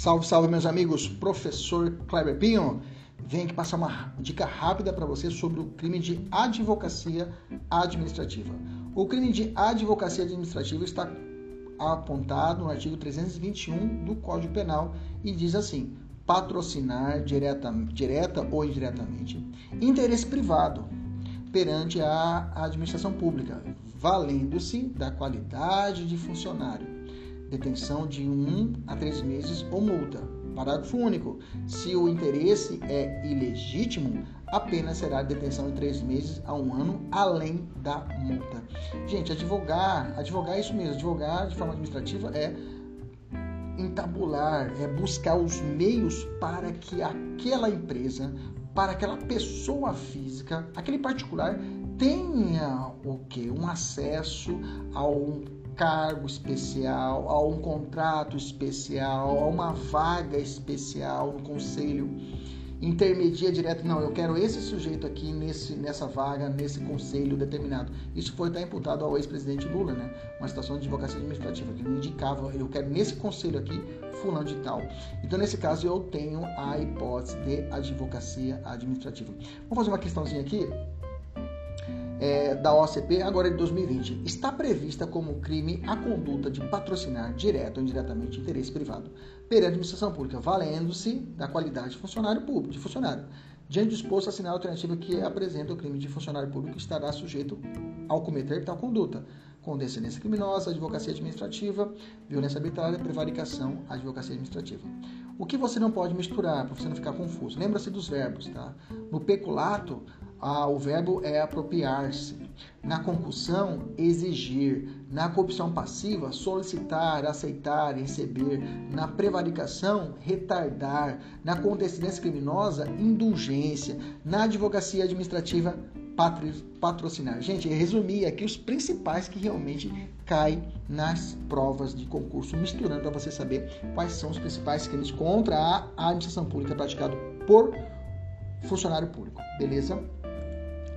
Salve, salve, meus amigos. Professor Kleber Pinho. Vem aqui passar uma dica rápida para você sobre o crime de advocacia administrativa. O crime de advocacia administrativa está apontado no artigo 321 do Código Penal e diz assim: patrocinar direta, direta ou indiretamente interesse privado perante a administração pública, valendo-se da qualidade de funcionário detenção de um a três meses ou multa. Parágrafo único. Se o interesse é ilegítimo, a pena será detenção de três meses a um ano, além da multa. Gente, advogar, advogar é isso mesmo. Advogar de forma administrativa é entabular, é buscar os meios para que aquela empresa, para aquela pessoa física, aquele particular tenha o que? Um acesso a um cargo especial, a um contrato especial, a uma vaga especial no conselho. Intermedia direto, não, eu quero esse sujeito aqui nesse, nessa vaga, nesse conselho determinado. Isso foi até imputado ao ex-presidente Lula, né? Uma situação de advocacia administrativa, que ele indicava, eu quero nesse conselho aqui, fulano de tal. Então, nesse caso, eu tenho a hipótese de advocacia administrativa. Vamos fazer uma questãozinha aqui é, da OCP, agora de 2020, está prevista como crime a conduta de patrocinar direto ou indiretamente interesse privado perante a administração pública, valendo-se da qualidade de funcionário público, de funcionário. Diante do exposto, assinar a alternativa que apresenta o crime de funcionário público estará sujeito ao cometer tal conduta, com descendência criminosa, advocacia administrativa, violência arbitrária, prevaricação, advocacia administrativa. O que você não pode misturar, para você não ficar confuso? Lembra-se dos verbos, tá? No peculato, ah, o verbo é apropriar-se. Na concussão, exigir. Na corrupção passiva, solicitar, aceitar, receber. Na prevaricação, retardar. Na condescendência criminosa, indulgência. Na advocacia administrativa, patrocinar. Gente, resumi aqui os principais que realmente caem nas provas de concurso, misturando para você saber quais são os principais crimes contra a administração pública praticado por funcionário público. Beleza?